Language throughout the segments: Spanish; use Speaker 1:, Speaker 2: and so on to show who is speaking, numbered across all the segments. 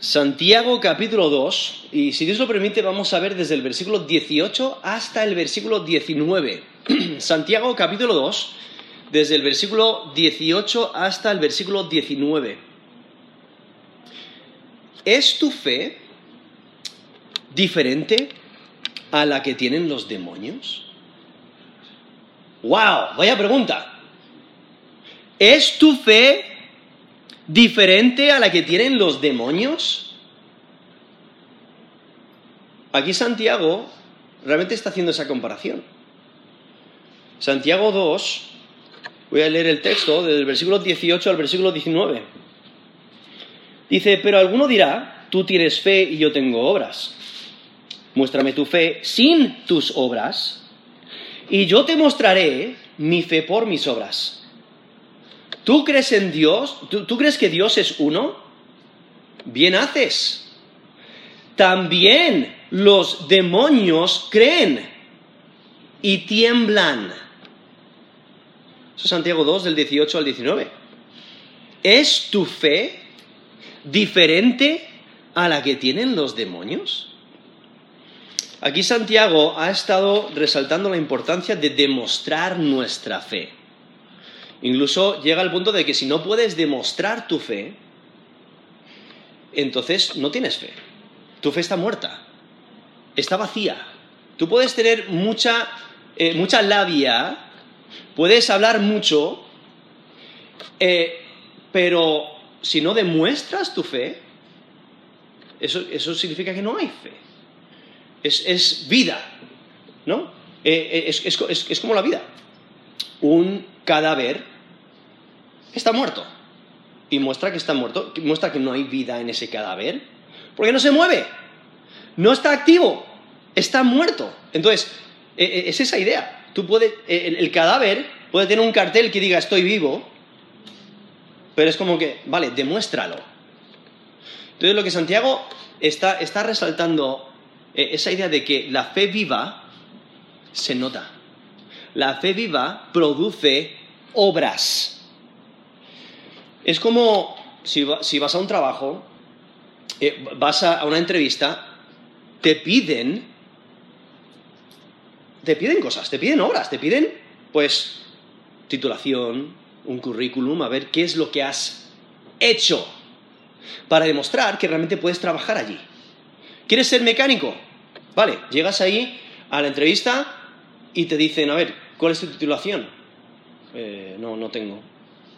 Speaker 1: Santiago capítulo 2, y si Dios lo permite vamos a ver desde el versículo 18 hasta el versículo 19. Santiago capítulo 2, desde el versículo 18 hasta el versículo 19. ¿Es tu fe diferente a la que tienen los demonios? ¡Wow! Vaya pregunta. ¿Es tu fe diferente a la que tienen los demonios? Aquí Santiago realmente está haciendo esa comparación. Santiago 2, voy a leer el texto del versículo 18 al versículo 19. Dice, pero alguno dirá, tú tienes fe y yo tengo obras. Muéstrame tu fe sin tus obras y yo te mostraré mi fe por mis obras. ¿Tú crees en Dios? ¿Tú, crees que Dios es uno? Bien haces. También los demonios creen y tiemblan. Eso es Santiago 2 del 18 al 19. ¿Es tu fe diferente a la que tienen los demonios? Aquí Santiago ha estado resaltando la importancia de demostrar nuestra fe. Incluso llega al punto de que si no puedes demostrar tu fe, entonces no tienes fe. Tu fe está muerta, está vacía. Tú puedes tener mucha, eh, mucha labia, puedes hablar mucho, eh, pero si no demuestras tu fe, eso, significa que no hay fe. Es, vida, ¿no? Eh, es como la vida. Un cadáver está muerto. Y muestra que está muerto, muestra que no hay vida en ese cadáver, porque no se mueve, no está activo, está muerto. Entonces, e, e, es esa idea. Tú puedes, e, el, cadáver puede tener un cartel que diga estoy vivo, pero es como que, vale, demuéstralo. Entonces, lo que Santiago está, está resaltando esa idea de que la fe viva se nota. La fe viva produce obras. Es como si, vas a un trabajo, eh, vas a, una entrevista, te piden, te piden cosas, te piden obras, te piden, pues, titulación, un currículum, a ver qué es lo que has hecho para demostrar que realmente puedes trabajar allí. ¿Quieres ser mecánico? Vale, llegas ahí a la entrevista y te dicen, a ver, ¿cuál es tu titulación? Eh, no, no tengo.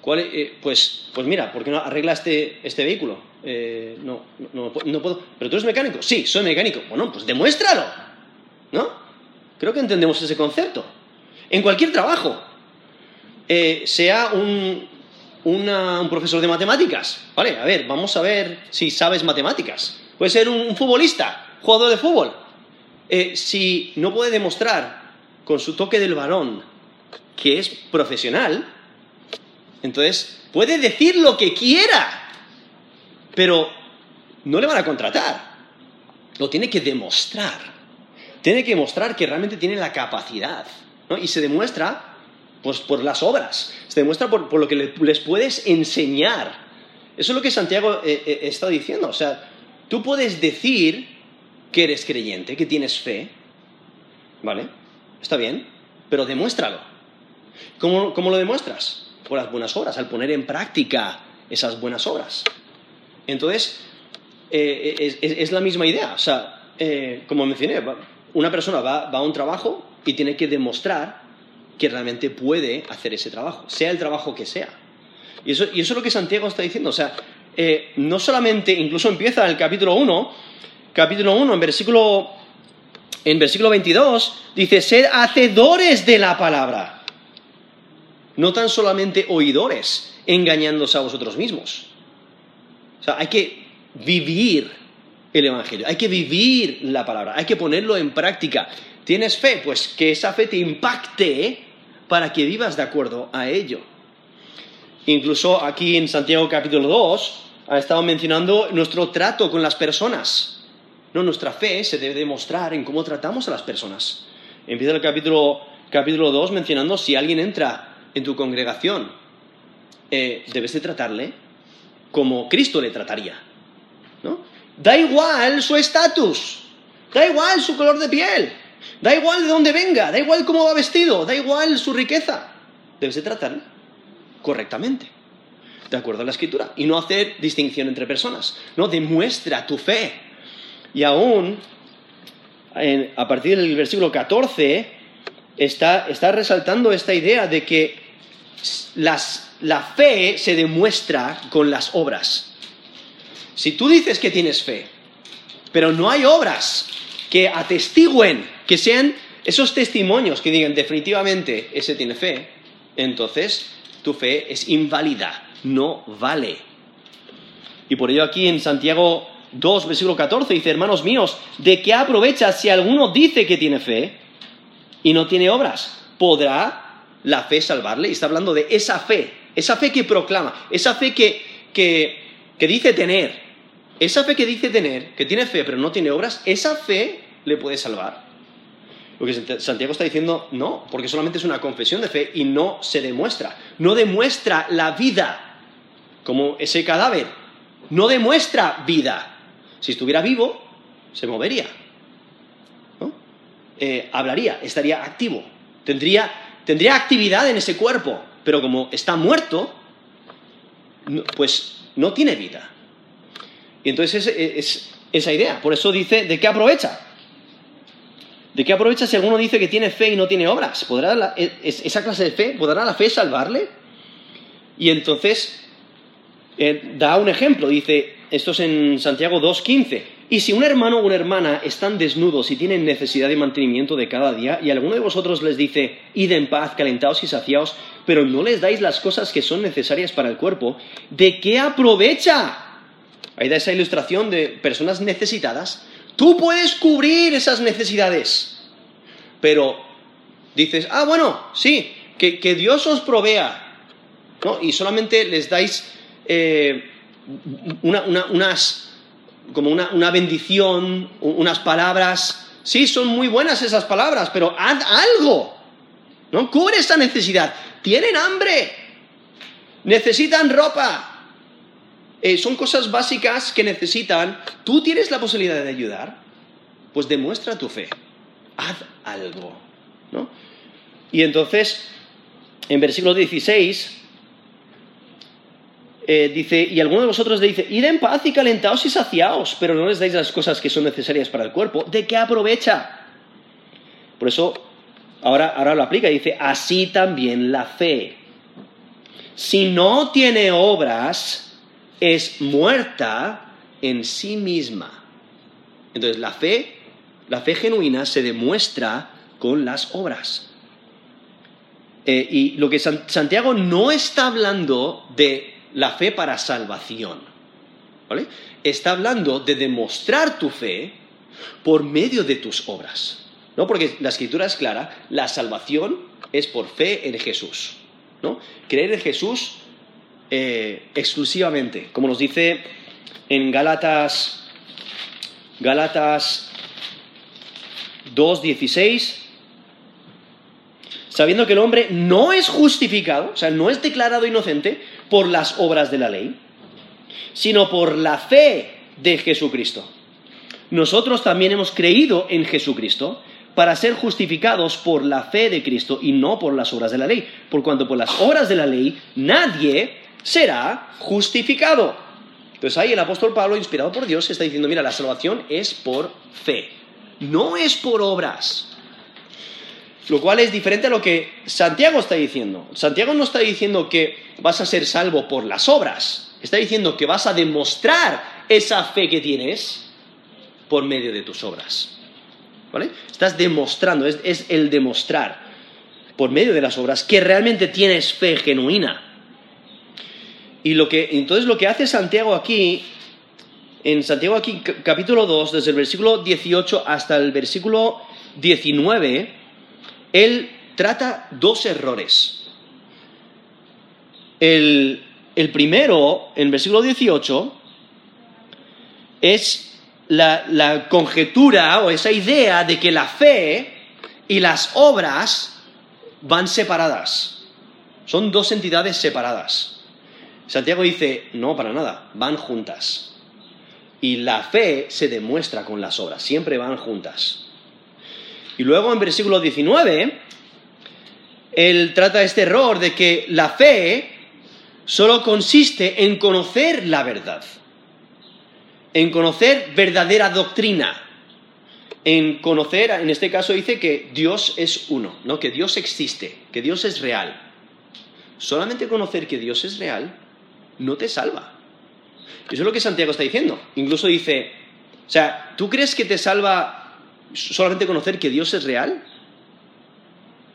Speaker 1: Eh, pues, pues mira, ¿por qué no arregla este, vehículo? Eh, no, no, puedo. ¿Pero tú eres mecánico? Sí, soy mecánico. Bueno, pues demuéstralo. ¿No? Creo que entendemos ese concepto. En cualquier trabajo, eh, sea un, un profesor de matemáticas, ¿vale? A ver, vamos a ver si sabes matemáticas. Puede ser un, futbolista, jugador de fútbol. si no puede demostrar con su toque del balón que es profesional, entonces, puede decir lo que quiera, pero no le van a contratar. Lo tiene que demostrar. Tiene que mostrar que realmente tiene la capacidad. Y se demuestra pues, por las obras, se demuestra por, lo que les puedes enseñar. Eso es lo que Santiago eh, eh, está diciendo. O sea, tú puedes decir que eres creyente, que tienes fe, ¿vale? Está bien, pero demuéstralo. cómo lo demuestras? Por las buenas obras, al poner en práctica esas buenas obras. Entonces, eh, es, la misma idea. O sea, eh, como mencioné, una persona va, a un trabajo y tiene que demostrar que realmente puede hacer ese trabajo, sea el trabajo que sea. Y eso, y eso es lo que Santiago está diciendo. O sea, eh, no solamente, incluso empieza el capítulo 1, capítulo 1, en versículo, en versículo 22, dice, sed hacedores de la palabra no tan solamente oidores, engañándose a vosotros mismos. O sea, hay que vivir el Evangelio, hay que vivir la palabra, hay que ponerlo en práctica. ¿Tienes fe? Pues que esa fe te impacte para que vivas de acuerdo a ello. Incluso aquí en Santiago capítulo 2 ha estado mencionando nuestro trato con las personas. No, nuestra fe se debe demostrar en cómo tratamos a las personas. Empieza el capítulo, capítulo 2 mencionando si alguien entra en tu congregación, eh, debes de tratarle como Cristo le trataría. ¿no? Da igual su estatus, da igual su color de piel, da igual de dónde venga, da igual cómo va vestido, da igual su riqueza. Debes de tratar correctamente, de acuerdo a la escritura, y no hacer distinción entre personas. No, demuestra tu fe. Y aún, a partir del versículo 14, está, está resaltando esta idea de que la fe se demuestra con las obras. Si tú dices que tienes fe, pero no hay obras que atestiguen, que sean esos testimonios que digan definitivamente ese tiene fe, entonces tu fe es inválida, no vale. Y por ello aquí en Santiago 2, versículo 14 dice, hermanos míos, ¿de qué aprovecha si alguno dice que tiene fe y no tiene obras? ¿Podrá la fe salvarle? Y está hablando de esa fe, esa fe que proclama, esa fe que, que dice tener, esa fe que dice tener, que tiene fe pero no tiene obras, esa fe le puede salvar. Lo que Santiago está diciendo, no, porque solamente es una confesión de fe y no se demuestra. No demuestra la vida, como ese cadáver. No demuestra vida. Si estuviera vivo, se movería. Eh, hablaría, estaría activo. Tendría, tendría actividad en ese cuerpo. Pero como está muerto, pues no tiene vida. Y entonces es, esa idea. Por eso dice, ¿de qué aprovecha? ¿De qué aprovecha si alguno dice que tiene fe y no tiene obras? ¿Podrá esa clase de fe, podrá la fe salvarle? Y entonces eh, da un ejemplo, dice, esto es en Santiago 2.15, y si un hermano o una hermana están desnudos y tienen necesidad de mantenimiento de cada día, y alguno de vosotros les dice, id en paz, calentaos y saciaos, pero no les dais las cosas que son necesarias para el cuerpo, ¿de qué aprovecha? Ahí da esa ilustración de personas necesitadas. Tú puedes cubrir esas necesidades, pero dices, ah, bueno, sí, que, Dios os provea, ¿no? Y solamente les dais eh, unas, como una, una bendición, unas palabras. Sí, son muy buenas esas palabras, pero haz algo, ¿no? Cubre esa necesidad. Tienen hambre, necesitan ropa, eh, son cosas básicas que necesitan. ¿Tú tienes la posibilidad de ayudar? Pues demuestra tu fe. Haz algo. ¿no? Y entonces, en versículo 16, eh, dice, y alguno de vosotros le dice, id en paz y calentaos y saciaos, pero no les dais las cosas que son necesarias para el cuerpo. ¿De qué aprovecha? Por eso, ahora, ahora lo aplica, dice, así también la fe. Si no tiene obras, es muerta en sí misma. Entonces la fe, la fe genuina se demuestra con las obras. Eh, y lo que Santiago no está hablando de la fe para salvación, ¿vale? Está hablando de demostrar tu fe por medio de tus obras. ¿no? Porque la escritura es clara, la salvación es por fe en Jesús. ¿no? Creer en Jesús eh, exclusivamente, como nos dice en Gálatas, Gálatas 2.16, sabiendo que el hombre no es justificado, o sea, no es declarado inocente por las obras de la ley, sino por la fe de Jesucristo. Nosotros también hemos creído en Jesucristo para ser justificados por la fe de Cristo y no por las obras de la ley, por cuanto por las obras de la ley nadie será justificado. Entonces ahí el apóstol Pablo, inspirado por Dios, está diciendo, mira, la salvación es por fe, no es por obras. Lo cual es diferente a lo que Santiago está diciendo. Santiago no está diciendo que vas a ser salvo por las obras, está diciendo que vas a demostrar esa fe que tienes por medio de tus obras. ¿Vale? Estás demostrando, es, es el demostrar por medio de las obras que realmente tienes fe genuina. Y lo que, entonces lo que hace Santiago aquí, en Santiago aquí capítulo 2, desde el versículo 18 hasta el versículo 19, él trata dos errores. El, el primero, en versículo 18, es la, la conjetura o esa idea de que la fe y las obras van separadas. Son dos entidades separadas. Santiago dice, no, para nada, van juntas. Y la fe se demuestra con las obras, siempre van juntas. Y luego en versículo 19, él trata este error de que la fe solo consiste en conocer la verdad, en conocer verdadera doctrina, en conocer, en este caso dice que Dios es uno, ¿no? que Dios existe, que Dios es real. Solamente conocer que Dios es real no te salva. Eso es lo que Santiago está diciendo. Incluso dice, o sea, ¿tú crees que te salva solamente conocer que Dios es real?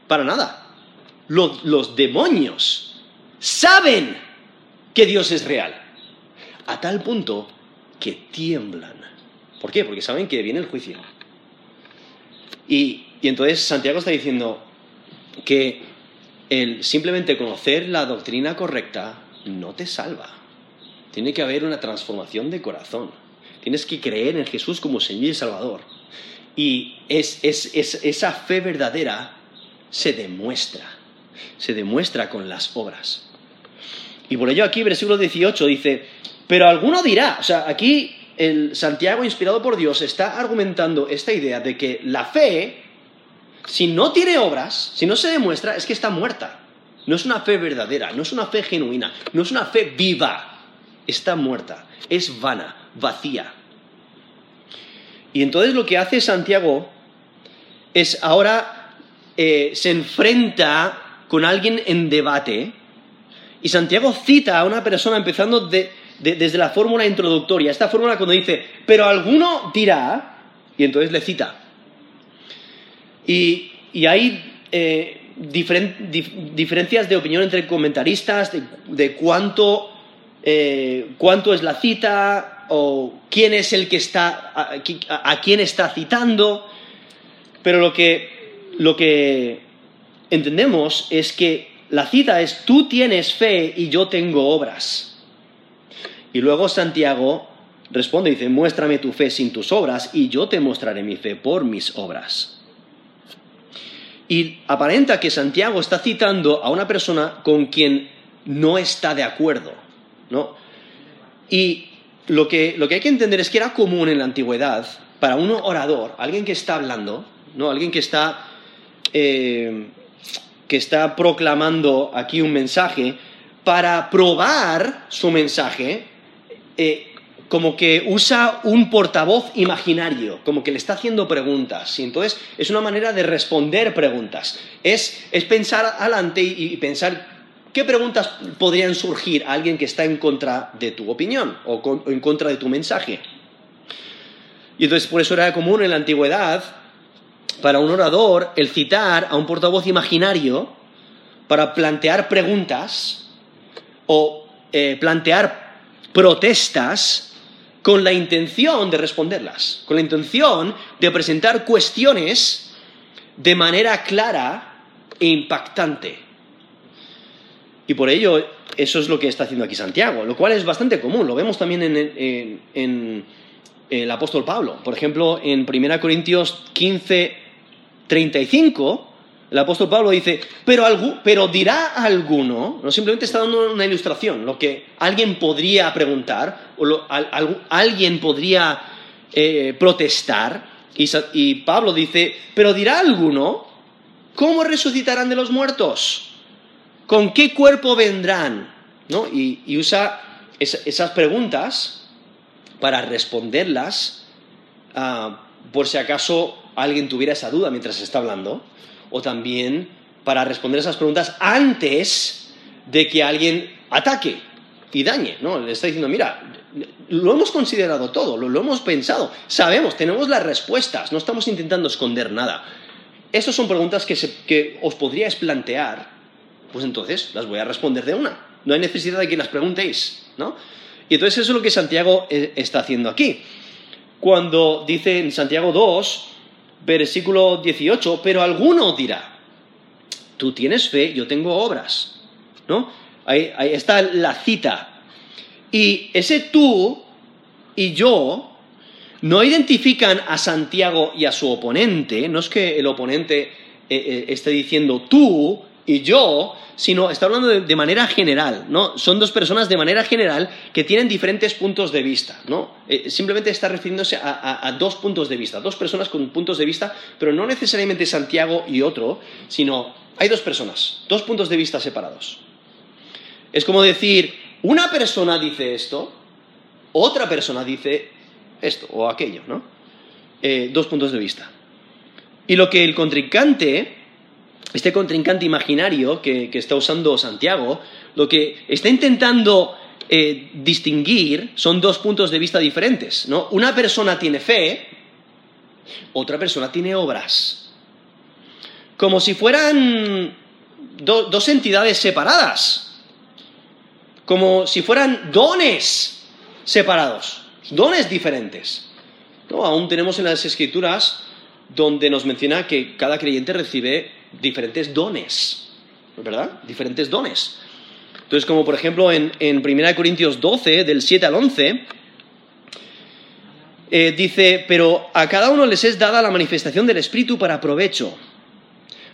Speaker 1: Para nada. Los, demonios saben que Dios es real. A tal punto que tiemblan. ¿Por qué? Porque saben que viene el juicio. Y, entonces Santiago está diciendo que simplemente conocer la doctrina correcta no te salva. Tiene que haber una transformación de corazón. Tienes que creer en Jesús como Señor y Salvador. Y es, esa fe verdadera se demuestra. Se demuestra con las obras. Y por ello aquí, versículo 18 dice, pero alguno dirá, o sea, aquí el Santiago, inspirado por Dios, está argumentando esta idea de que la fe, si no tiene obras, si no se demuestra, es que está muerta. No es una fe verdadera, no es una fe genuina, no es una fe viva. Está muerta, es vana, vacía. Y entonces lo que hace Santiago es ahora eh, se enfrenta con alguien en debate y Santiago cita a una persona empezando de, desde la fórmula introductoria. Esta fórmula cuando dice, pero alguno dirá, y entonces le cita. Y, hay eh, diferencias de opinión entre comentaristas de, cuánto, eh, cuánto, es la cita o quién es el que está, a, quién está citando. Pero lo que, lo que entendemos es que la cita es tú tienes fe y yo tengo obras. Y luego Santiago responde y dice, muéstrame tu fe sin tus obras y yo te mostraré mi fe por mis obras. Y aparenta que Santiago está citando a una persona con quien no está de acuerdo. ¿no? Y lo que, hay que entender es que era común en la antigüedad para un orador, alguien que está hablando, ¿no? alguien que está, eh, que está proclamando aquí un mensaje, para probar su mensaje, eh, como que usa un portavoz imaginario, como que le está haciendo preguntas. Y entonces es una manera de responder preguntas. Es, pensar adelante y, pensar qué preguntas podrían surgir a alguien que está en contra de tu opinión o, en contra de tu mensaje. Y entonces por eso era común en la antigüedad para un orador el citar a un portavoz imaginario para plantear preguntas o eh, plantear protestas con la intención de responderlas, con la intención de presentar cuestiones de manera clara e impactante. Y por ello, eso es lo que está haciendo aquí Santiago, lo cual es bastante común, lo vemos también en, en el apóstol Pablo. Por ejemplo, en 1 Corintios 15, 35, el apóstol Pablo dice, pero, pero dirá alguno, no simplemente está dando una ilustración, lo que alguien podría preguntar, o alguien podría eh, protestar, y, Pablo dice, pero dirá alguno, ¿cómo resucitarán de los muertos? ¿Con qué cuerpo vendrán? ¿No? Y, usa esas preguntas para responderlas, ah, por si acaso alguien tuviera esa duda mientras está hablando o también para responder esas preguntas antes de que alguien ataque y dañe, ¿no? Le está diciendo, mira, lo hemos considerado todo, lo, hemos pensado, sabemos, tenemos las respuestas, no estamos intentando esconder nada. Esas son preguntas que, que os podríais plantear, pues entonces las voy a responder de una. No hay necesidad de que las preguntéis, ¿no? Y entonces eso es lo que Santiago eh, está haciendo aquí. Cuando dice en Santiago 2, versículo 18, pero alguno dirá, tú tienes fe, yo tengo obras. ¿No? Ahí, está la cita. Y ese tú y yo no identifican a Santiago y a su oponente, no es que el oponente eh, eh, esté diciendo tú y yo, sino está hablando de, manera general, ¿no? Son dos personas de manera general que tienen diferentes puntos de vista, ¿no? Eh, simplemente está refiriéndose a, dos puntos de vista, dos personas con puntos de vista, pero no necesariamente Santiago y otro, sino hay dos personas, dos puntos de vista separados. Es como decir, una persona dice esto, otra persona dice esto o aquello, ¿no? Eh, dos puntos de vista. Y lo que el contrincante, este contrincante imaginario que, está usando Santiago, lo que está intentando eh, distinguir son dos puntos de vista diferentes, ¿no? Una persona tiene fe, otra persona tiene obras. Como si fueran dos entidades separadas, como si fueran dones separados, dones diferentes. ¿No? Aún tenemos en las escrituras donde nos menciona que cada creyente recibe diferentes dones, ¿verdad? Diferentes dones. Entonces, como por ejemplo en, en 1 Corintios 12, del 7 al 11, eh, dice, pero a cada uno les es dada la manifestación del Espíritu para provecho,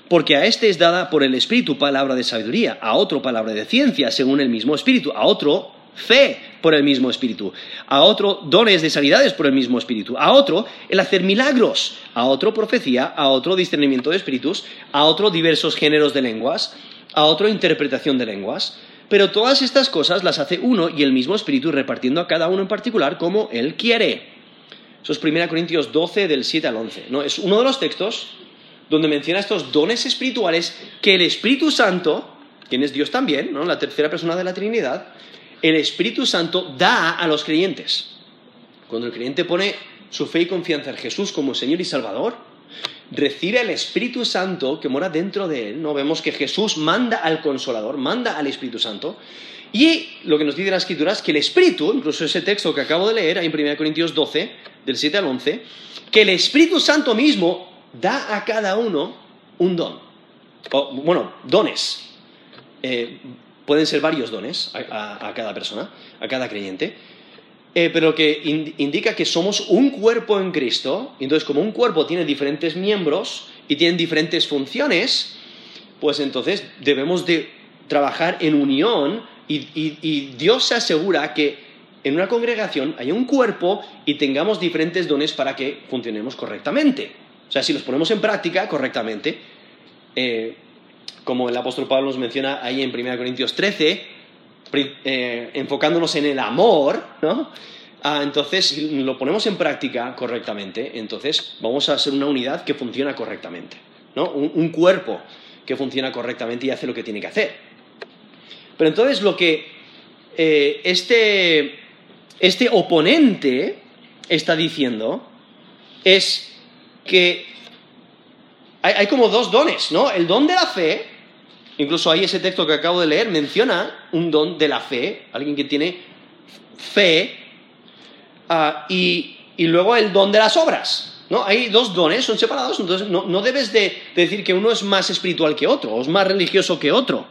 Speaker 1: porque a este es dada por el Espíritu palabra de sabiduría, a otro palabra de ciencia, según el mismo Espíritu, a otro fe por el mismo Espíritu, a otro dones de sanidades por el mismo Espíritu, a otro el hacer milagros, a otro profecía, a otro discernimiento de espíritus, a otro diversos géneros de lenguas, a otro interpretación de lenguas. Pero todas estas cosas las hace uno y el mismo Espíritu repartiendo a cada uno en particular como Él quiere. Eso es 1 Corintios 12 del 7 al 11. ¿no? Es uno de los textos donde menciona estos dones espirituales que el Espíritu Santo, quien es Dios también, ¿no? la tercera persona de la Trinidad, el Espíritu Santo da a los creyentes. Cuando el creyente pone su fe y confianza en Jesús como Señor y Salvador, recibe el Espíritu Santo que mora dentro de él. No vemos que Jesús manda al Consolador, manda al Espíritu Santo. Y lo que nos dice la Escritura es que el Espíritu, incluso ese texto que acabo de leer, ahí en 1 Corintios 12, del 7 al 11, que el Espíritu Santo mismo da a cada uno un don. bueno, dones. Eh, pueden ser varios dones a, cada persona, a cada creyente, eh, pero que indica que somos un cuerpo en Cristo, y entonces como un cuerpo tiene diferentes miembros y tiene diferentes funciones, pues entonces debemos de trabajar en unión y, y Dios se asegura que en una congregación haya un cuerpo y tengamos diferentes dones para que funcionemos correctamente. O sea, si los ponemos en práctica correctamente, eh, como el apóstol Pablo nos menciona ahí en 1 Corintios 13, eh, enfocándonos en el amor, ¿no? Ah, entonces, si lo ponemos en práctica correctamente, entonces vamos a ser una unidad que funciona correctamente, ¿no? Un, cuerpo que funciona correctamente y hace lo que tiene que hacer. Pero entonces lo que eh, este, este oponente está diciendo es que hay, hay, como dos dones, ¿no? El don de la fe Incluso ahí ese texto que acabo de leer menciona un don de la fe, alguien que tiene fe, ah, y, luego el don de las obras. ¿no? Hay dos dones, son separados, entonces no, debes de, decir que uno es más espiritual que otro, o es más religioso que otro.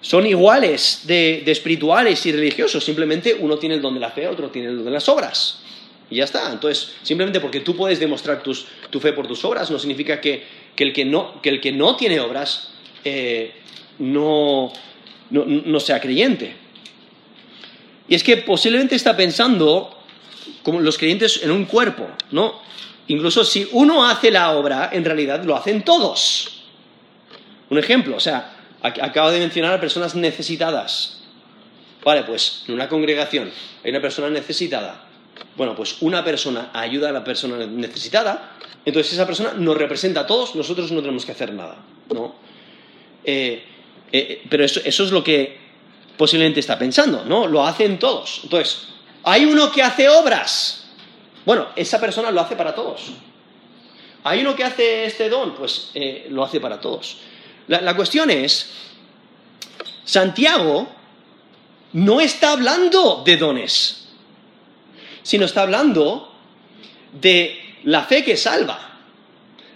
Speaker 1: Son iguales de, espirituales y religiosos, simplemente uno tiene el don de la fe, otro tiene el don de las obras. Y ya está. Entonces, simplemente porque tú puedes demostrar tu fe por tus obras, no significa que, el que no, que el que no tiene obras eh, no, sea creyente. Y es que posiblemente está pensando como los creyentes en un cuerpo, ¿no? Incluso si uno hace la obra, en realidad lo hacen todos. Un ejemplo, o sea, acabo de mencionar a personas necesitadas. Vale, pues en una congregación hay una persona necesitada. Bueno, pues una persona ayuda a la persona necesitada, entonces esa persona nos representa a todos, nosotros no tenemos que hacer nada, ¿no? Eh, eh, pero eso, es lo que posiblemente está pensando, ¿no? Lo hacen todos. Entonces, hay uno que hace obras. Bueno, esa persona lo hace para todos. Hay uno que hace este don, pues eh, lo hace para todos. la cuestión es, Santiago no está hablando de dones, sino está hablando de la fe que salva.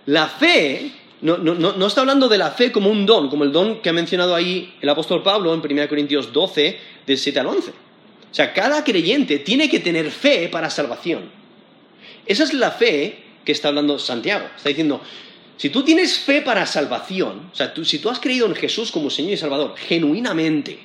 Speaker 1: La fe no, está hablando de la fe como un don, como el don que ha mencionado ahí el apóstol Pablo en 1 Corintios 12, del 7 al 11. O sea, cada creyente tiene que tener fe para salvación. Esa es la fe que está hablando Santiago. Está diciendo, Si tú tienes fe para salvación, o sea, si tú has creído en Jesús como Señor y Salvador, genuinamente,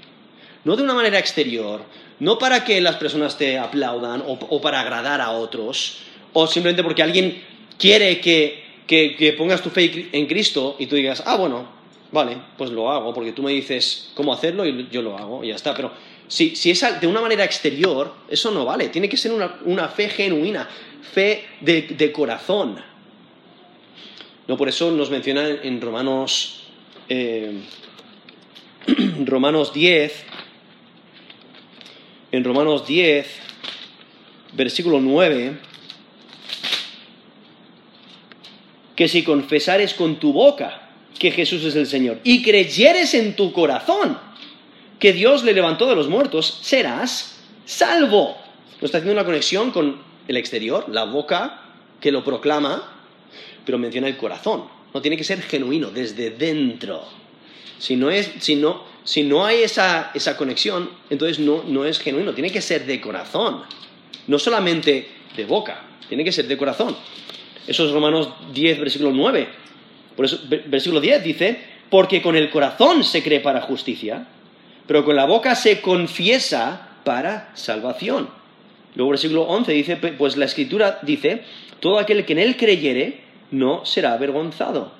Speaker 1: no de una manera exterior, no para que las personas te aplaudan o, para agradar a otros, o simplemente porque alguien quiere que, pongas tu fe en Cristo y tú digas, ah, bueno, vale, pues lo hago, porque tú me dices cómo hacerlo y yo lo hago y ya está. Pero si, es de una manera exterior, eso no vale, tiene que ser una, fe genuina, fe de corazón. No, por eso nos menciona en Romanos, eh, Romanos 10, en Romanos 10, versículo 9, que si confesares con tu boca que Jesús es el Señor y creyeres en tu corazón que Dios le levantó de los muertos, serás salvo. No está haciendo una conexión con el exterior, la boca que lo proclama, pero menciona el corazón. No tiene que ser genuino, desde dentro. Si no, es, si no, si no hay esa, esa conexión, entonces no, no es genuino, tiene que ser de corazón. No solamente de boca, tiene que ser de corazón. Eso es Romanos 10, versículo 9. Por eso, versículo 10 dice, porque con el corazón se cree para justicia, pero con la boca se confiesa para salvación. Luego versículo 11 dice, pues la escritura dice, todo aquel que en él creyere no será avergonzado.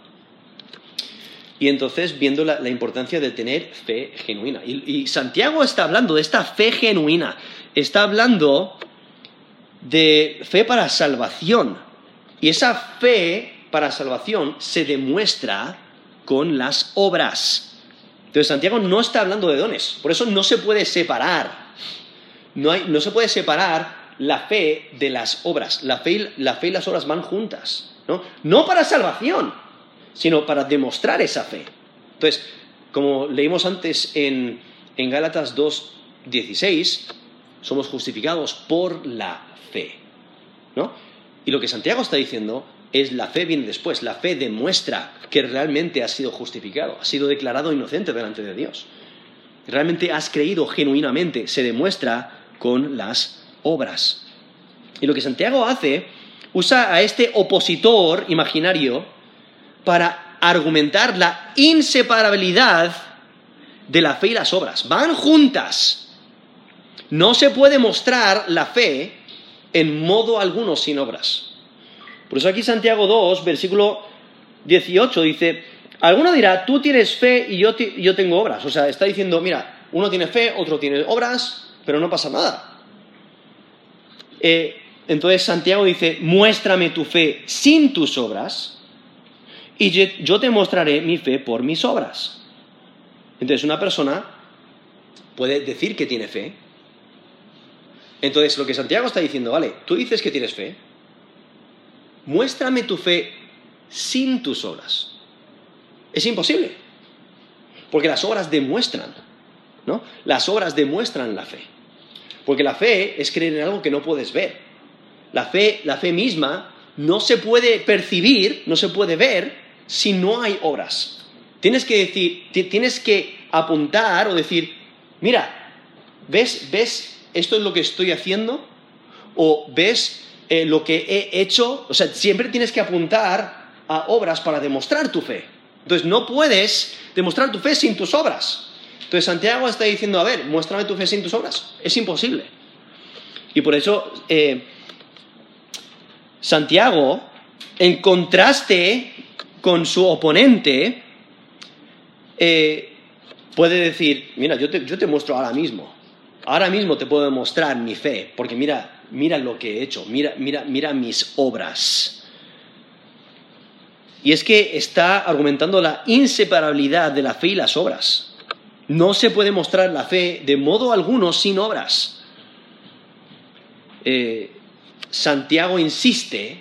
Speaker 1: Y entonces, viendo la, importancia de tener fe genuina. Y, Santiago está hablando de esta fe genuina. Está hablando de fe para salvación. Y esa fe para salvación se demuestra con las obras. Entonces, Santiago no está hablando de dones. Por eso no se puede separar. No, no se puede separar la fe de las obras. La fe, la fe y las obras van juntas. ¿no? para salvación, sino para demostrar esa fe. Entonces, como leímos antes en, en Gálatas 2.16, somos justificados por la fe. ¿no? Y lo que Santiago está diciendo es la fe viene después, la fe demuestra que realmente has sido justificado, has sido declarado inocente delante de Dios. Realmente has creído genuinamente, se demuestra con las obras. Y lo que Santiago hace usa a este opositor imaginario para argumentar la inseparabilidad de la fe y las obras. Van juntas. No se puede mostrar la fe en modo alguno sin obras. Por eso aquí Santiago 2, versículo 18 dice, alguno dirá, tú tienes fe y yo, yo tengo obras. O sea, está diciendo, mira, uno tiene fe, otro tiene obras, pero no pasa nada. Eh, entonces Santiago dice, muéstrame tu fe sin tus obras y yo te mostraré mi fe por mis obras. Entonces una persona puede decir que tiene fe. Entonces lo que Santiago está diciendo, vale, tú dices que tienes fe, muéstrame tu fe sin tus obras. Es imposible, porque las obras demuestran, ¿no? Las obras demuestran la fe. Porque la fe es creer en algo que no puedes ver. La fe, la fe misma no se puede percibir, no se puede ver si no hay obras. Tienes que decir, tienes que apuntar o decir, mira, ¿ves, ves esto es lo que estoy haciendo? ¿O ves eh, lo que he hecho? O sea, siempre tienes que apuntar a obras para demostrar tu fe. Entonces, no puedes demostrar tu fe sin tus obras. Entonces, Santiago está diciendo, a ver, muéstrame tu fe sin tus obras. Es imposible. Y por eso, eh, Santiago, en contraste con su oponente, eh, puede decir, mira, yo te, muestro ahora mismo, ahora mismo te puedo demostrar mi fe, porque mira, mira lo que he hecho, mira, mira, mira mis obras. Y es que está argumentando la inseparabilidad de la fe y las obras. No se puede mostrar la fe de modo alguno sin obras. Eh, Santiago insiste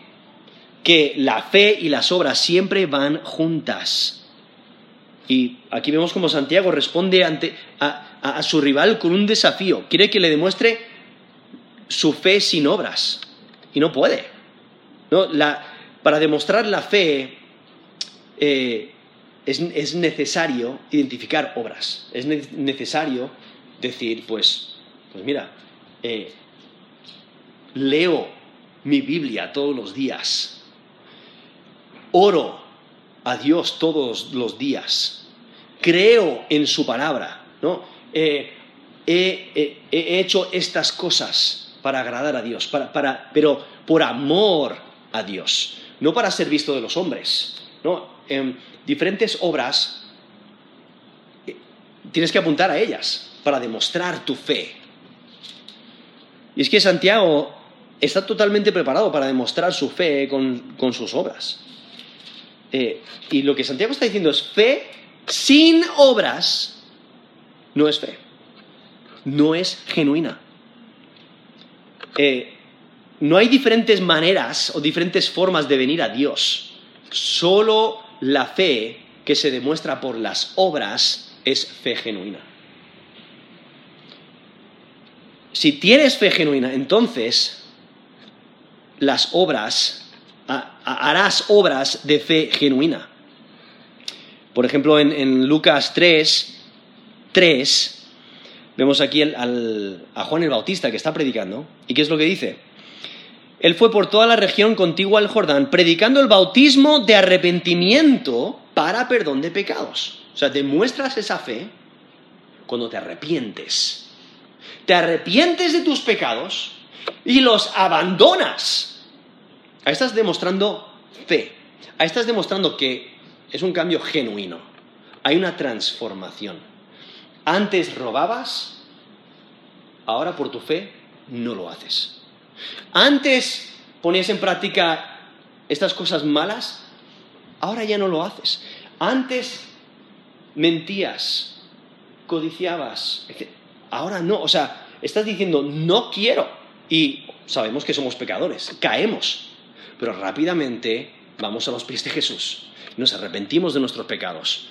Speaker 1: que la fe y las obras siempre van juntas. Y aquí vemos como Santiago responde ante, a, su rival con un desafío. Quiere que le demuestre su fe sin obras. Y no puede. para demostrar la fe eh, es, necesario identificar obras. Es necesario decir, pues, pues mira, eh, leo mi Biblia todos los días. Oro a Dios todos los días. Creo en su palabra, ¿no? Eh, he, hecho estas cosas para agradar a Dios, para, pero por amor a Dios, no para ser visto de los hombres. ¿no? En diferentes obras eh, tienes que apuntar a ellas para demostrar tu fe. Y es que Santiago está totalmente preparado para demostrar su fe con, sus obras. Eh, y lo que Santiago está diciendo es fe sin obras no es fe, no es genuina. Eh, no hay diferentes maneras o diferentes formas de venir a Dios. Solo la fe que se demuestra por las obras es fe genuina. Si tienes fe genuina, entonces las obras, harás obras de fe genuina. Por ejemplo, en, Lucas 3, 3, vemos aquí a Juan el Bautista que está predicando. ¿Y qué es lo que dice? Él fue por toda la región contigua al Jordán, predicando el bautismo de arrepentimiento para perdón de pecados. O sea, demuestras esa fe cuando te arrepientes. Te arrepientes de tus pecados y los abandonas. Ahí estás demostrando fe. Ahí estás demostrando que es un cambio genuino. Hay una transformación. Antes robabas, ahora por tu fe no lo haces. Antes ponías en práctica estas cosas malas, ahora ya no lo haces. Antes mentías, codiciabas, ahora no. O sea, estás diciendo, no quiero. Y sabemos que somos pecadores, caemos. Pero rápidamente vamos a los pies de Jesús. Nos arrepentimos de nuestros pecados.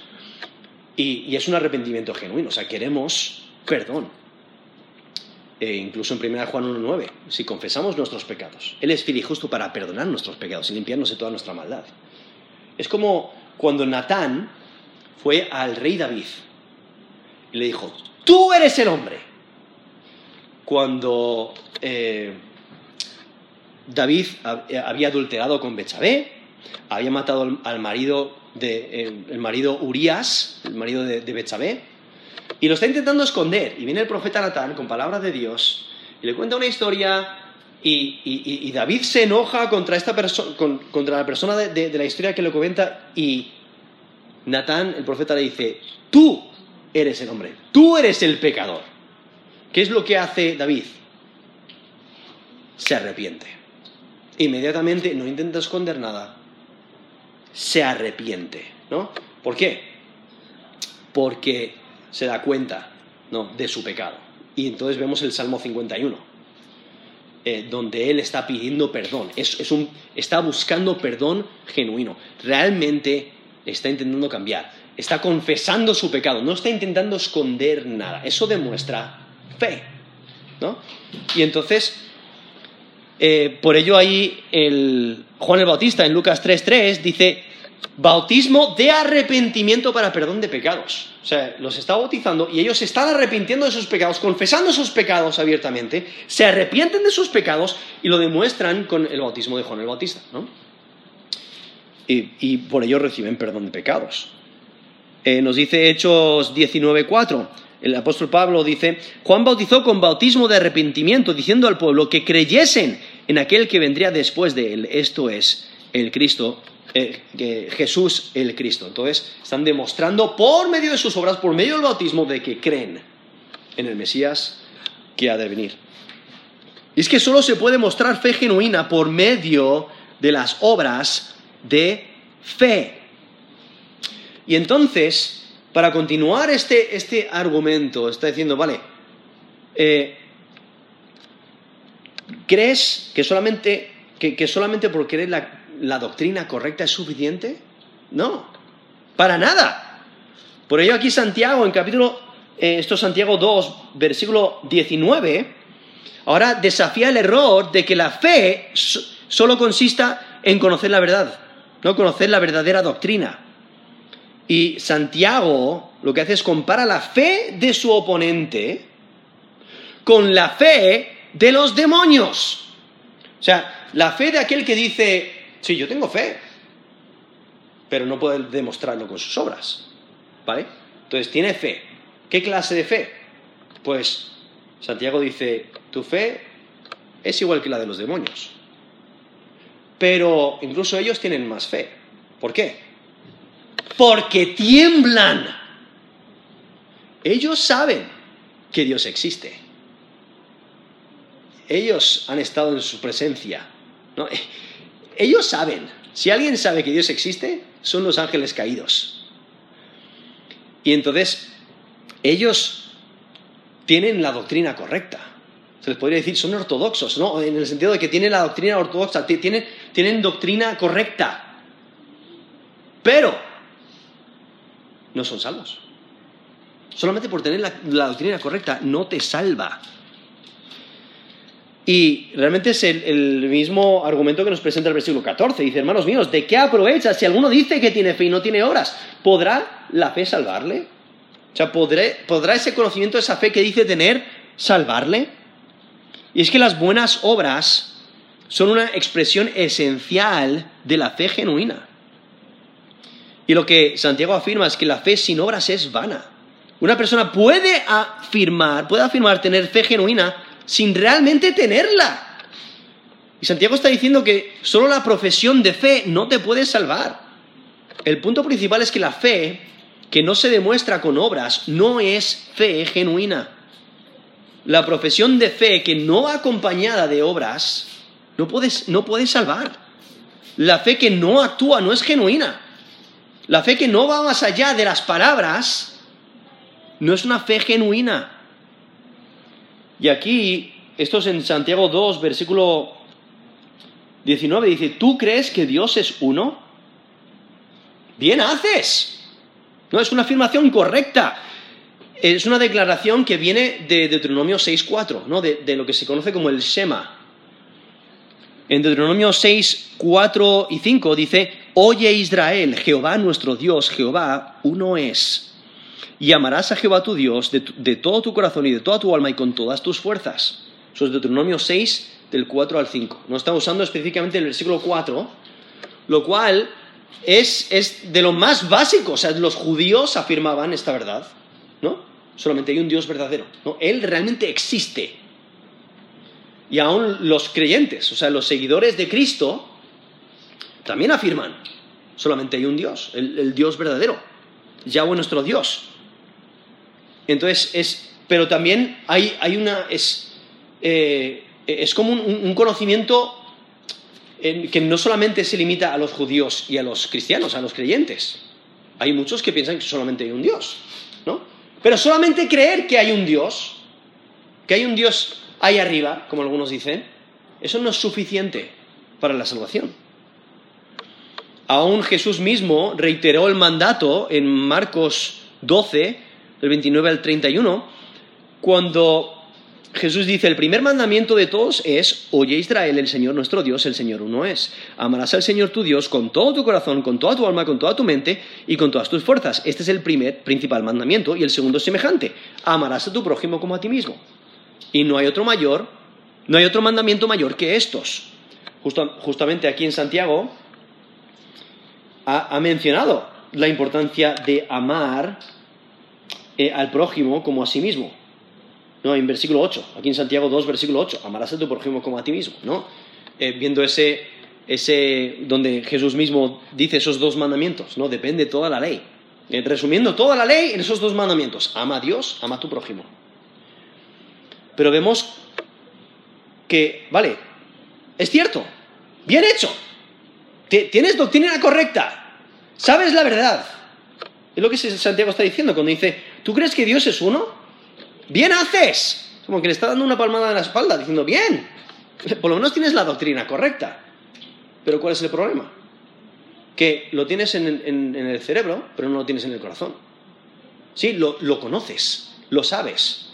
Speaker 1: Y, es un arrepentimiento genuino, o sea, queremos perdón. E incluso en 1 Juan 1.9, si confesamos nuestros pecados, Él es fiel y justo para perdonar nuestros pecados y limpiarnos de toda nuestra maldad. Es como cuando Natán fue al rey David y le dijo, tú eres el hombre. Cuando eh, David había adulterado con Betsabé, había matado al marido de el marido Urias, el marido de, de Betsabé, y lo está intentando esconder. Y viene el profeta Natán con palabras de Dios y le cuenta una historia. Y, David se enoja contra, esta contra la persona de, la historia que le comenta. Y Natán, el profeta, le dice: Tú eres el hombre, tú eres el pecador. ¿Qué es lo que hace David? Se arrepiente. Inmediatamente no intenta esconder nada. Se arrepiente, ¿no? ¿Por qué? Porque se da cuenta ¿no? de su pecado. Y entonces vemos el Salmo 51, eh, donde él está pidiendo perdón, es, un, está buscando perdón genuino, realmente está intentando cambiar, está confesando su pecado, no está intentando esconder nada, eso demuestra fe. ¿no? Y entonces, eh, por ello ahí el Juan el Bautista en Lucas 3.3 dice, bautismo de arrepentimiento para perdón de pecados. O sea, los está bautizando y ellos se están arrepintiendo de sus pecados, confesando sus pecados abiertamente, se arrepienten de sus pecados y lo demuestran con el bautismo de Juan el Bautista, ¿no? Y, por ello reciben perdón de pecados. Eh, nos dice Hechos 19.4, el apóstol Pablo dice, Juan bautizó con bautismo de arrepentimiento, diciendo al pueblo que creyesen en aquel que vendría después de él, esto es, el Cristo eh, Jesús el Cristo. Entonces, están demostrando por medio de sus obras, por medio del bautismo, de que creen en el Mesías que ha de venir. Y es que solo se puede mostrar fe genuina por medio de las obras de fe. Y entonces, para continuar este, este argumento, está diciendo, vale, eh, ¿crees que solamente, que, que solamente por querer la, la doctrina correcta es suficiente? No, para nada. Por ello aquí Santiago, en capítulo, eh, esto es Santiago 2, versículo 19, ahora desafía el error de que la fe solo consista en conocer la verdad, no conocer la verdadera doctrina. Y Santiago lo que hace es compara la fe de su oponente con la fe de los demonios. O sea, la fe de aquel que dice, Sí, yo tengo fe. pero no puede demostrarlo con sus obras. ¿Vale? Entonces tiene fe. ¿Qué clase de fe? Pues Santiago dice, tu fe es igual que la de los demonios. Pero incluso ellos tienen más fe. ¿Por qué? Porque tiemblan. Ellos saben que Dios existe. Ellos han estado en su presencia. Ellos saben. Si alguien sabe que Dios existe, son los ángeles caídos. Y entonces, ellos tienen la doctrina correcta. Se les podría decir, son ortodoxos, ¿no? En el sentido de que tienen la doctrina ortodoxa, tienen, tienen doctrina correcta. Pero no son salvos. Solamente por tener la, doctrina correcta no te salva. Y realmente es el, mismo argumento que nos presenta el versículo 14. Dice, hermanos míos, ¿de qué aprovecha si alguno dice que tiene fe y no tiene obras? ¿Podrá la fe salvarle? O sea, ¿podrá ese conocimiento, esa fe que dice tener, salvarle? Y es que las buenas obras son una expresión esencial de la fe genuina. Y lo que Santiago afirma es que la fe sin obras es vana. Una persona puede afirmar, puede afirmar tener fe genuina sin realmente tenerla. Y Santiago está diciendo que solo la profesión de fe no te puede salvar. El punto principal es que la fe que no se demuestra con obras no es fe genuina. La profesión de fe que no acompañada de obras no no puede salvar. La fe que no actúa no es genuina. La fe que no va más allá de las palabras no es una fe genuina. Y aquí, esto es en Santiago 2, versículo 19, dice, ¿tú crees que Dios es uno? Bien haces. No, es una afirmación correcta. Es una declaración que viene de Deuteronomio 6.4, ¿no? De, de, lo que se conoce como el Shema. En Deuteronomio 6, 4 y 5 dice, Oye Israel, Jehová nuestro Dios, Jehová uno es. Y amarás a Jehová tu Dios de, todo tu corazón y de toda tu alma y con todas tus fuerzas. Eso es Deuteronomio 6, del 4 al 5. No está usando específicamente el versículo 4, lo cual es, es de lo más básico. O sea, los judíos afirmaban esta verdad, ¿no? Solamente hay un Dios verdadero. ¿no? Él realmente existe y aún los creyentes, o sea, los seguidores de Cristo, también afirman, solamente hay un Dios, el, Dios verdadero, Yahweh nuestro Dios. Entonces, es, pero también hay, hay una, es, eh, es como un, conocimiento que no solamente se limita a los judíos y a los cristianos, a los creyentes. Hay muchos que piensan que solamente hay un Dios, ¿no? Pero solamente creer que hay un Dios, que hay un Dios ahí arriba, como algunos dicen, eso no es suficiente para la salvación. Aún Jesús mismo reiteró el mandato en Marcos 12, del 29 al 31, cuando Jesús dice, el primer mandamiento de todos es, oye Israel, el Señor nuestro Dios, el Señor uno es. Amarás al Señor tu Dios con todo tu corazón, con toda tu alma, con toda tu mente y con todas tus fuerzas. Este es el primer principal mandamiento y el segundo semejante. Amarás a tu prójimo como a ti mismo. Y no hay otro mayor, no hay otro mandamiento mayor que estos. justamente aquí en Santiago ha, mencionado la importancia de amar eh, al prójimo como a sí mismo. ¿no? En versículo 8, aquí en Santiago 2, versículo 8, amarás a tu prójimo como a ti mismo. ¿no? Eh, viendo ese, ese, donde Jesús mismo dice esos dos mandamientos, ¿no? depende toda la ley. Eh, resumiendo toda la ley en esos dos mandamientos, ama a Dios, ama a tu prójimo. Pero vemos que, vale, es cierto, bien hecho, tienes doctrina correcta, sabes la verdad. Es lo que Santiago está diciendo cuando dice, ¿tú crees que Dios es uno? Bien haces. Como que le está dando una palmada en la espalda, diciendo, bien, por lo menos tienes la doctrina correcta. Pero ¿cuál es el problema? Que lo tienes en, el cerebro, pero no lo tienes en el corazón. Sí, lo conoces, lo sabes,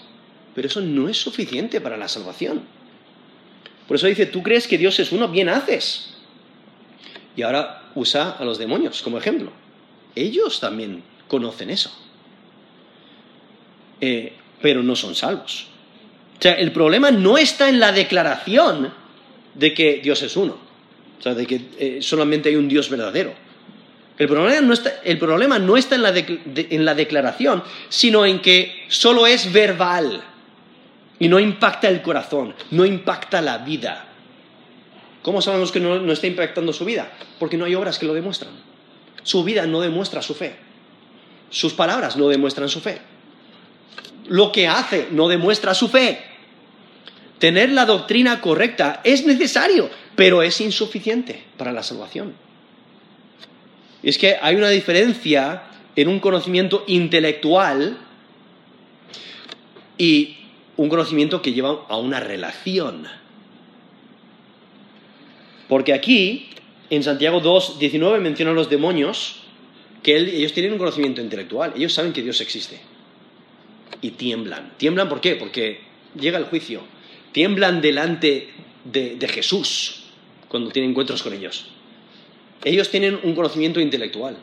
Speaker 1: pero eso no es suficiente para la salvación. Por eso dice, tú crees que Dios es uno, bien haces. Y ahora usa a los demonios como ejemplo. Ellos también conocen eso. Eh, pero no son salvos. O sea, el problema no está en la declaración de que Dios es uno. O sea, de que eh, solamente hay un Dios verdadero. El problema no está, el problema no está en, la en la declaración, sino en que solo es verbal y no impacta el corazón, no impacta la vida. ¿Cómo sabemos que no, no está impactando su vida? Porque no hay obras que lo demuestran. Su vida no demuestra su fe. Sus palabras no demuestran su fe. Lo que hace no demuestra su fe. Tener la doctrina correcta es necesario, pero es insuficiente para la salvación. Y es que hay una diferencia en un conocimiento intelectual y un conocimiento que lleva a una relación. Porque aquí, en Santiago 2, 19, menciona a los demonios que ellos tienen un conocimiento intelectual, ellos saben que Dios existe. Y tiemblan. ¿Tiemblan por qué? Porque llega el juicio. Tiemblan delante de, de Jesús cuando tienen encuentros con ellos. Ellos tienen un conocimiento intelectual.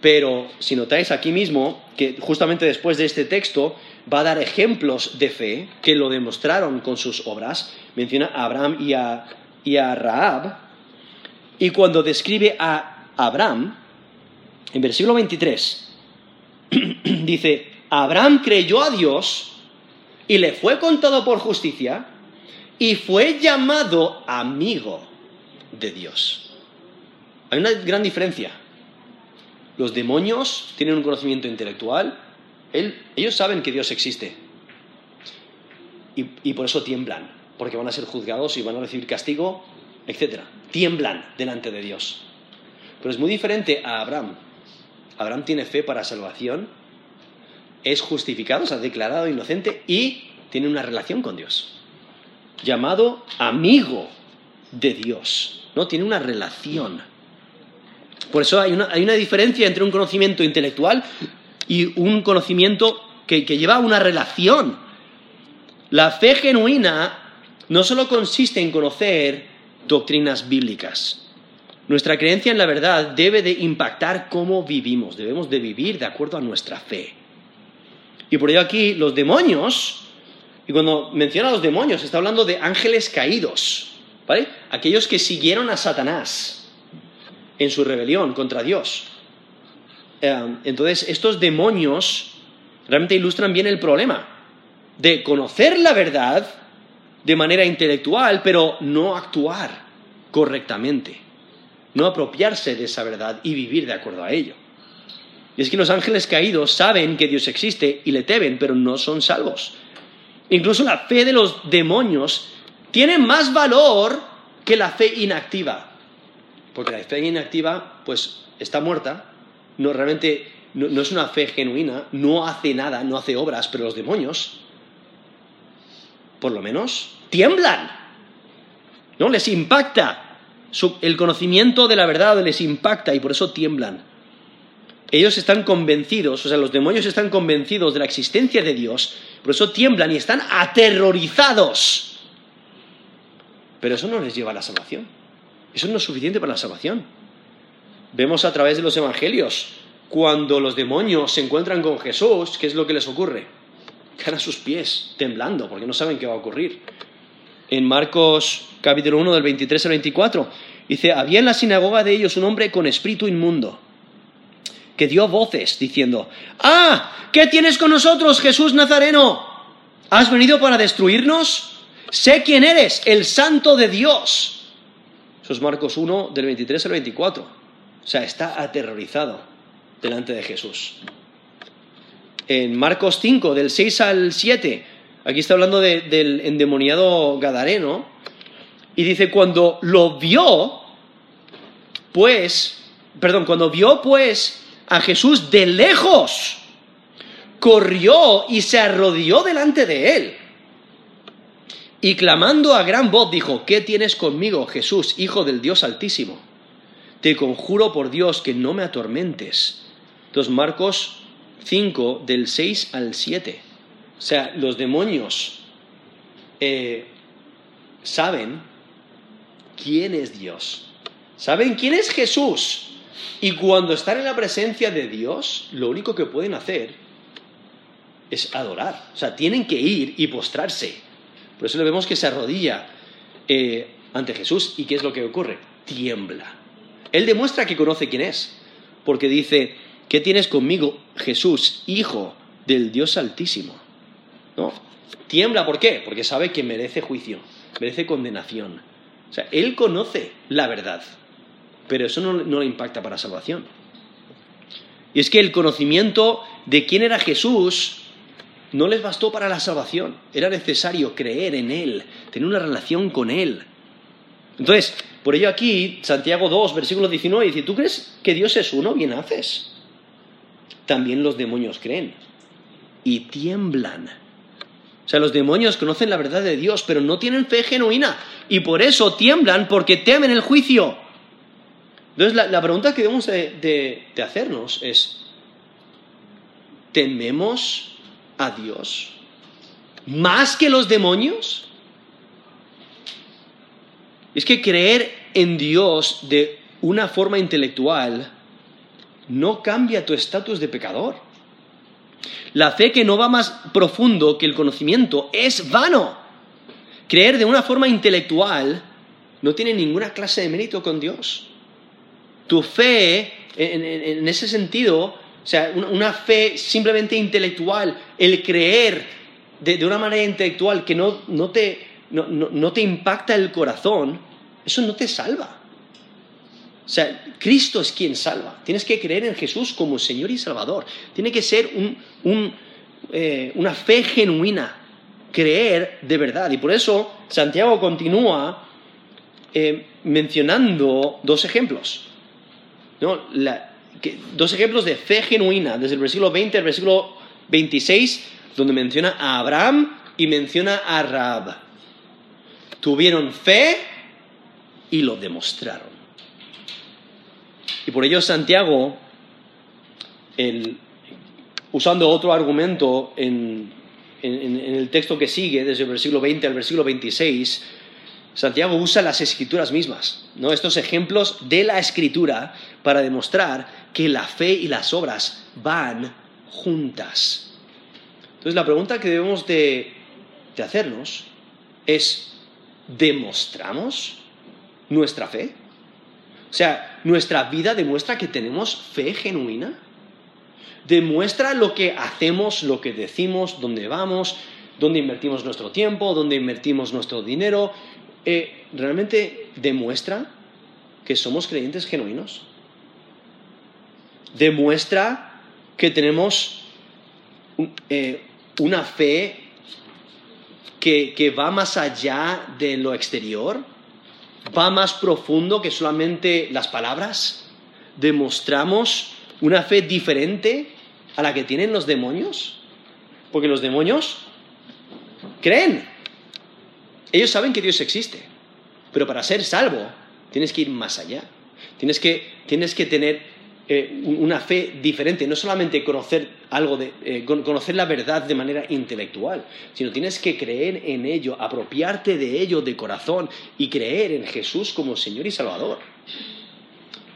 Speaker 1: Pero si notáis aquí mismo que justamente después de este texto va a dar ejemplos de fe que lo demostraron con sus obras, menciona a Abraham y a, y a Rahab, y cuando describe a Abraham, en versículo 23, dice, Abraham creyó a Dios y le fue contado por justicia y fue llamado amigo de Dios. Hay una gran diferencia. Los demonios tienen un conocimiento intelectual, ellos saben que Dios existe y, y por eso tiemblan, porque van a ser juzgados y van a recibir castigo, etc. Tiemblan delante de Dios. Pero es muy diferente a Abraham. Abraham tiene fe para salvación, es justificado, se ha declarado inocente y tiene una relación con Dios. Llamado amigo de Dios, ¿no? Tiene una relación. Por eso hay una, diferencia entre un conocimiento intelectual y un conocimiento que, que lleva a una relación. La fe genuina no solo consiste en conocer doctrinas bíblicas, nuestra creencia en la verdad debe de impactar cómo vivimos, debemos de vivir de acuerdo a nuestra fe. Y por ello aquí los demonios, y cuando menciona a los demonios, está hablando de ángeles caídos, ¿vale? Aquellos que siguieron a Satanás en su rebelión contra Dios. Eh, entonces, estos demonios realmente ilustran bien el problema de conocer la verdad de manera intelectual, pero no actuar correctamente no apropiarse de esa verdad y vivir de acuerdo a ello. Y es que los ángeles caídos saben que Dios existe y le temen, pero no son salvos. Incluso la fe de los demonios tiene más valor que la fe inactiva. Porque la fe inactiva, pues, está muerta, no realmente no, es una fe genuina, no hace nada, no hace obras, pero los demonios, por lo menos, tiemblan. ¿No? Les impacta el conocimiento de la verdad les impacta y por eso tiemblan. Ellos están convencidos, o sea, los demonios están convencidos de la existencia de Dios, por eso tiemblan y están aterrorizados. Pero eso no les lleva a la salvación. Eso no es suficiente para la salvación. Vemos a través de los evangelios, cuando los demonios se encuentran con Jesús, ¿qué es lo que les ocurre? Caen a sus pies, temblando, porque no saben qué va a ocurrir. En Marcos capítulo 1 del 23 al 24. Dice, había en la sinagoga de ellos un hombre con espíritu inmundo, que dio voces diciendo, Ah, ¿qué tienes con nosotros, Jesús Nazareno? ¿Has venido para destruirnos? Sé quién eres, el santo de Dios. Eso es Marcos 1 del 23 al 24. O sea, está aterrorizado delante de Jesús. En Marcos 5 del 6 al 7, aquí está hablando del endemoniado Gadareno, y dice, cuando lo vio, pues, perdón, cuando vio pues a Jesús de lejos, corrió y se arrodilló delante de él. Y clamando a gran voz dijo, ¿qué tienes conmigo, Jesús, Hijo del Dios Altísimo? Te conjuro por Dios que no me atormentes. Entonces Marcos 5, del 6 al 7. O sea, los demonios eh, saben quién es Dios. Saben quién es Jesús. Y cuando están en la presencia de Dios, lo único que pueden hacer es adorar. O sea, tienen que ir y postrarse. Por eso le vemos que se arrodilla eh, ante Jesús. ¿Y qué es lo que ocurre? Tiembla. Él demuestra que conoce quién es, porque dice, ¿qué tienes conmigo, Jesús, Hijo del Dios Altísimo? ¿No? Tiembla, ¿por qué? Porque sabe que merece juicio, merece condenación. O sea, Él conoce la verdad, pero eso no, no le impacta para salvación. Y es que el conocimiento de quién era Jesús no les bastó para la salvación. Era necesario creer en Él, tener una relación con Él. Entonces, por ello aquí, Santiago 2, versículo 19, dice, ¿tú crees que Dios es uno? Bien haces. También los demonios creen y tiemblan. O sea, los demonios conocen la verdad de Dios, pero no tienen fe genuina. Y por eso tiemblan porque temen el juicio. Entonces, la, pregunta que debemos de hacernos es, ¿tememos a Dios más que los demonios? Es que creer en Dios de una forma intelectual no cambia tu estatus de pecador. La fe que no va más profundo que el conocimiento es vano. Creer de una forma intelectual no tiene ninguna clase de mérito con Dios. Tu fe, en, ese sentido, o sea, una, fe simplemente intelectual, el creer de, una manera intelectual que no, te, no te impacta el corazón, eso no te salva. O sea, Cristo es quien salva. Tienes que creer en Jesús como Señor y Salvador. Tiene que ser eh, una fe genuina, creer de verdad. Y por eso Santiago continúa eh, mencionando dos ejemplos. dos ejemplos de fe genuina, desde el versículo 20 al versículo 26, donde menciona a Abraham y menciona a Raab. Tuvieron fe y lo demostraron. Y por ello Santiago, usando otro argumento en, el texto que sigue, desde el versículo 20 al versículo 26, Santiago usa las escrituras mismas, ¿no? estos ejemplos de la escritura para demostrar que la fe y las obras van juntas. Entonces la pregunta que debemos de, hacernos es, ¿demostramos nuestra fe? O sea, ¿nuestra vida demuestra que tenemos fe genuina? ¿Demuestra lo que hacemos, lo que decimos, dónde vamos, dónde invertimos nuestro tiempo, dónde invertimos nuestro dinero? Eh, ¿Realmente demuestra que somos creyentes genuinos? demuestra que tenemos eh, una fe que, va más allá de lo exterior, va más profundo que solamente las palabras. Demostramos una fe diferente a la que tienen los demonios, porque los demonios creen. Ellos saben que Dios existe, pero para ser salvo tienes que ir más allá. Tienes que, tienes que tener eh, una fe diferente, no solamente conocer algo de, eh, conocer la verdad de manera intelectual, sino tienes que creer en ello, apropiarte de ello de corazón y creer en Jesús como Señor y Salvador.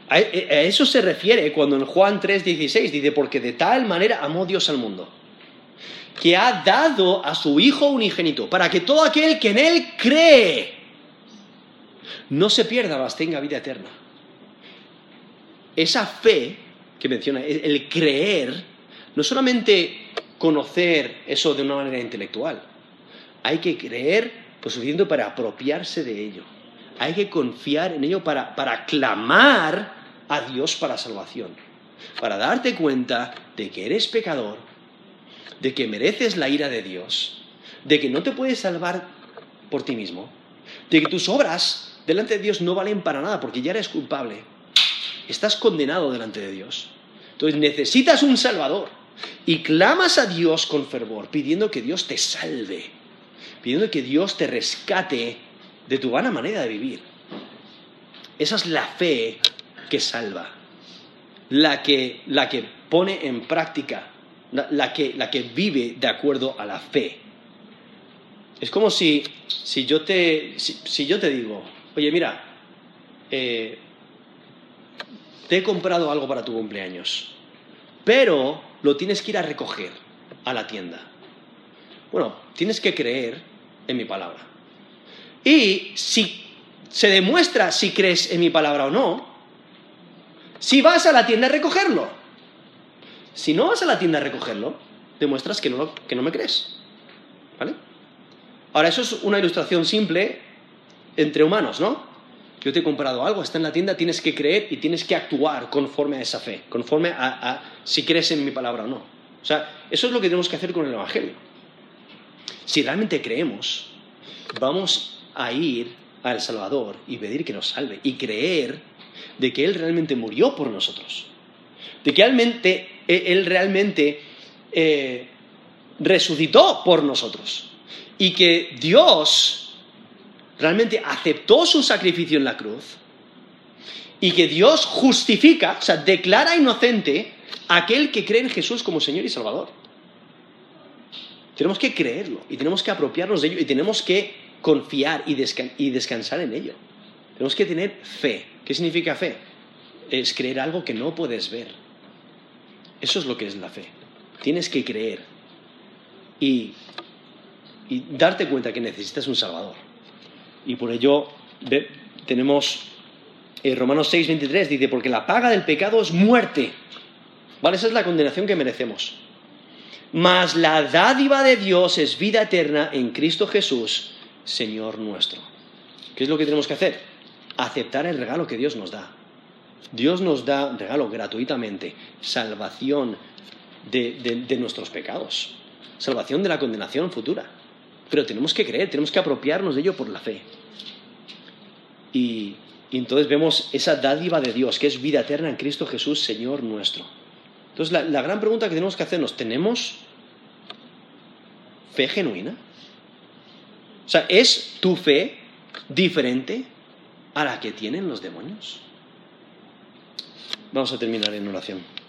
Speaker 1: A, eh, eso se refiere cuando en Juan 3:16 dice, porque de tal manera amó Dios al mundo, que ha dado a su Hijo unigénito, para que todo aquel que en Él cree no se pierda, mas tenga vida eterna esa fe que menciona, el creer, no solamente conocer eso de una manera intelectual, hay que creer pues suficiente para apropiarse de ello. Hay que confiar en ello para, para clamar a Dios para salvación, para darte cuenta de que eres pecador, de que mereces la ira de Dios, de que no te puedes salvar por ti mismo, de que tus obras delante de Dios no valen para nada porque ya eres culpable estás condenado delante de Dios. Entonces necesitas un Salvador y clamas a Dios con fervor, pidiendo que Dios te salve, pidiendo que Dios te rescate de tu vana manera de vivir. Esa es la fe que salva, la que, la que pone en práctica, la, que, la, que, vive de acuerdo a la fe. Es como si, si, yo, te, si, yo te digo, oye, mira, eh, te he comprado algo para tu cumpleaños, pero lo tienes que ir a recoger a la tienda. Bueno, tienes que creer en mi palabra. Y si se demuestra si crees en mi palabra o no, si vas a la tienda a recogerlo. Si no vas a la tienda a recogerlo, demuestras que no, que no me crees. ¿Vale? Ahora, eso es una ilustración simple entre humanos, ¿no? Yo te he comprado algo, está en la tienda, tienes que creer y tienes que actuar conforme a esa fe, conforme a, si crees en mi palabra o no. O sea, eso es lo que tenemos que hacer con el Evangelio. Si realmente creemos, vamos a ir al Salvador y pedir que nos salve y creer de que Él realmente murió por nosotros, de que realmente, eh, Él realmente eh, resucitó por nosotros y que Dios realmente aceptó su sacrificio en la cruz y que Dios justifica, o sea, declara inocente a aquel que cree en Jesús como Señor y Salvador. Tenemos que creerlo y tenemos que apropiarnos de ello y tenemos que confiar y, descansar en ello. Tenemos que tener fe. ¿Qué significa fe? Es creer algo que no puedes ver. Eso es lo que es la fe. Tienes que creer y, y darte cuenta que necesitas un Salvador. Y por ello tenemos eh, Romanos 6, 23, dice, porque la paga del pecado es muerte. ¿Vale? Esa es la condenación que merecemos. Mas la dádiva de Dios es vida eterna en Cristo Jesús, Señor nuestro. ¿Qué es lo que tenemos que hacer? Aceptar el regalo que Dios nos da. Dios nos da regalo gratuitamente, salvación de, nuestros pecados, salvación de la condenación futura. Pero tenemos que creer, tenemos que apropiarnos de ello por la fe. Y, entonces vemos esa dádiva de Dios, que es vida eterna en Cristo Jesús, Señor nuestro. Entonces la, la gran pregunta que tenemos que hacernos, ¿tenemos fe genuina? O sea, ¿es tu fe diferente a la que tienen los demonios? Vamos a terminar en oración.